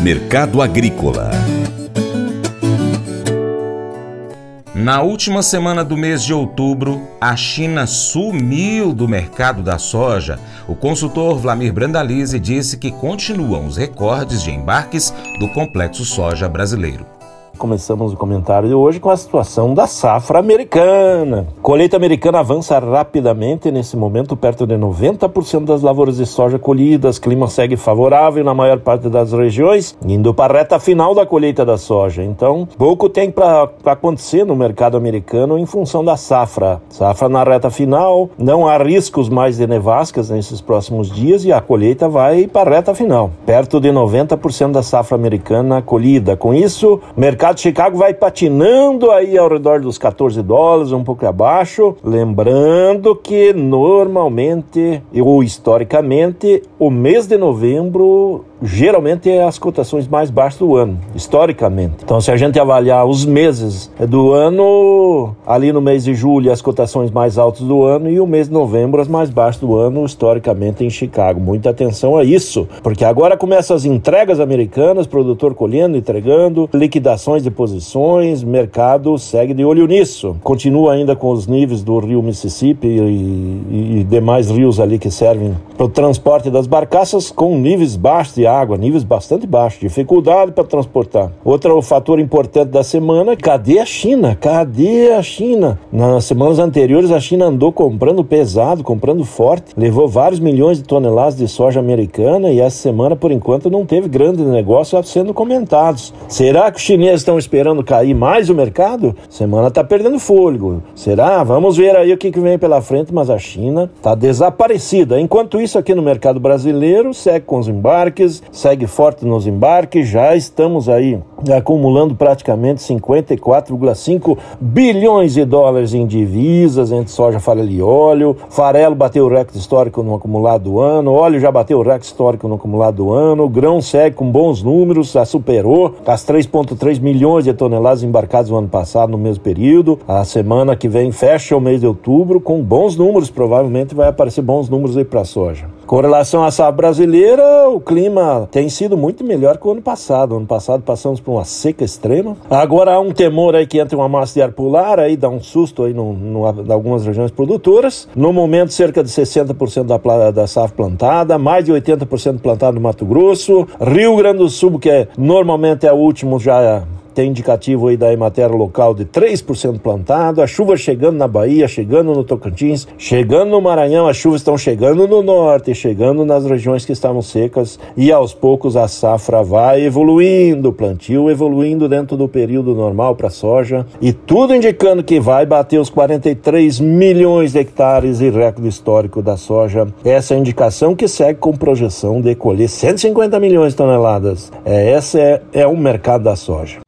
Mercado Agrícola Na última semana do mês de outubro, a China sumiu do mercado da soja. O consultor Vlamir Brandalize disse que continuam os recordes de embarques do complexo soja brasileiro. Começamos o comentário de hoje com a situação da safra americana. Colheita americana avança rapidamente nesse momento, perto de 90% das lavouras de soja colhidas. Clima segue favorável na maior parte das regiões, indo para a reta final da colheita da soja. Então, pouco tem para acontecer no mercado americano em função da safra. Safra na reta final, não há riscos mais de nevascas nesses próximos dias e a colheita vai para a reta final. Perto de 90% da safra americana colhida. Com isso, mercado mercado de Chicago vai patinando aí ao redor dos 14 dólares, um pouco abaixo. Lembrando que normalmente ou historicamente o mês de novembro geralmente é as cotações mais baixas do ano, historicamente. Então, se a gente avaliar os meses do ano, ali no mês de julho, as cotações mais altas do ano e o mês de novembro, as mais baixas do ano, historicamente em Chicago. Muita atenção a isso, porque agora começam as entregas americanas, produtor colhendo, entregando, liquidações de posições, mercado segue de olho nisso. Continua ainda com os níveis do rio Mississippi e, e demais rios ali que servem para o transporte das barcaças com níveis baixos de água, níveis bastante baixos, dificuldade para transportar. Outro fator importante da semana, cadê a China? Cadê a China? Nas semanas anteriores a China andou comprando pesado, comprando forte, levou vários milhões de toneladas de soja americana e essa semana por enquanto não teve grandes negócios sendo comentados. Será que os chineses estão esperando cair mais o mercado? Semana está perdendo fôlego. Será? Vamos ver aí o que, que vem pela frente, mas a China está desaparecida. Enquanto isso aqui no mercado brasileiro segue com os embarques, segue forte nos embarques, já estamos aí acumulando praticamente 54,5 bilhões de dólares em divisas entre soja, farelo e óleo. Farelo bateu o recorde histórico no acumulado do ano, óleo já bateu o recorde histórico no acumulado do ano, o grão segue com bons números, já superou as 3,3 milhões de toneladas embarcadas no ano passado, no mesmo período. A semana que vem fecha o mês de outubro com bons números, provavelmente vai aparecer bons números aí para soja. Com relação à safra brasileira, o clima tem sido muito melhor que o ano passado. Ano passado passamos por uma seca extrema. Agora há um temor aí que entre uma massa de ar polar, aí dá um susto aí no, em algumas regiões produtoras. No momento, cerca de 60% da, da safra plantada, mais de 80% plantado no Mato Grosso. Rio Grande do Sul, que é, normalmente é o último, já tem indicativo aí da Emater local de 3% plantado, a chuva chegando na Bahia, chegando no Tocantins, chegando no Maranhão, as chuvas estão chegando no norte, chegando nas regiões que estavam secas e aos poucos a safra vai evoluindo, o plantio evoluindo dentro do período normal para soja e tudo indicando que vai bater os 43 milhões de hectares e recorde histórico da soja. Essa é a indicação que segue com projeção de colher 150 milhões de toneladas. É, essa é, é o mercado da soja.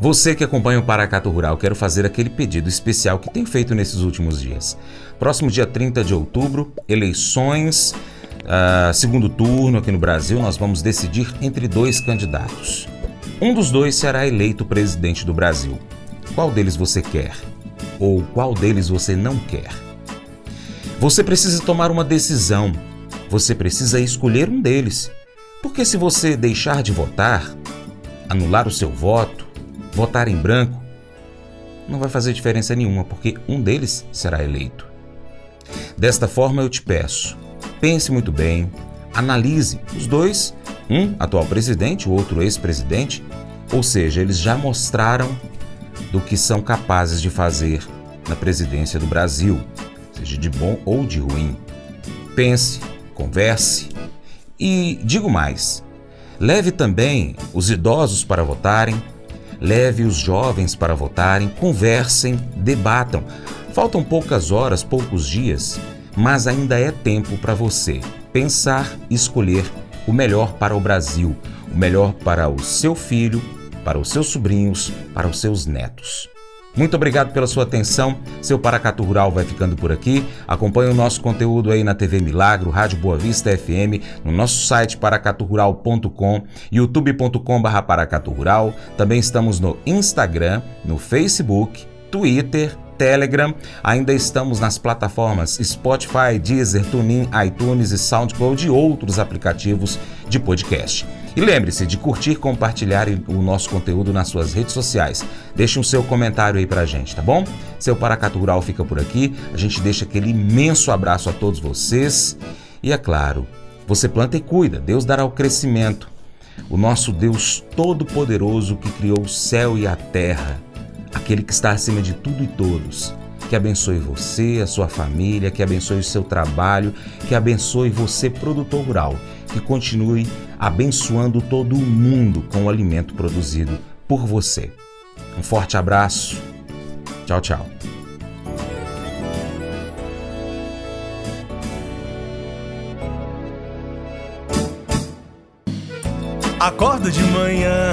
você que acompanha o Paracato Rural, quero fazer aquele pedido especial que tem feito nesses últimos dias. Próximo dia 30 de outubro, eleições, uh, segundo turno aqui no Brasil, nós vamos decidir entre dois candidatos. Um dos dois será eleito presidente do Brasil. Qual deles você quer? Ou qual deles você não quer? Você precisa tomar uma decisão. Você precisa escolher um deles. Porque se você deixar de votar, anular o seu voto, votar em branco, não vai fazer diferença nenhuma, porque um deles será eleito. Desta forma eu te peço, pense muito bem, analise os dois um atual presidente, o outro ex-presidente, ou seja, eles já mostraram do que são capazes de fazer na presidência do Brasil, seja de bom ou de ruim. Pense, converse e digo mais: leve também os idosos para votarem, leve os jovens para votarem, conversem, debatam. Faltam poucas horas, poucos dias, mas ainda é tempo para você pensar e escolher o melhor para o Brasil, o melhor para o seu filho, para os seus sobrinhos, para os seus netos. Muito obrigado pela sua atenção. Seu Paracatu Rural vai ficando por aqui. Acompanhe o nosso conteúdo aí na TV Milagro, Rádio Boa Vista FM, no nosso site paracaturural.com, youtube.com.br paracaturural. Também estamos no Instagram, no Facebook, Twitter, Telegram. Ainda estamos nas plataformas Spotify, Deezer, TuneIn, iTunes e SoundCloud e outros aplicativos de podcast. E lembre-se de curtir, compartilhar o nosso conteúdo nas suas redes sociais. Deixe um seu comentário aí pra gente, tá bom? Seu Paracato Rural fica por aqui. A gente deixa aquele imenso abraço a todos vocês. E é claro, você planta e cuida, Deus dará o crescimento. O nosso Deus Todo-Poderoso que criou o céu e a terra, aquele que está acima de tudo e todos, que abençoe você, a sua família, que abençoe o seu trabalho, que abençoe você, produtor rural, que continue abençoando todo o mundo com o alimento produzido por você. Um forte abraço. Tchau, tchau. Acordo de manhã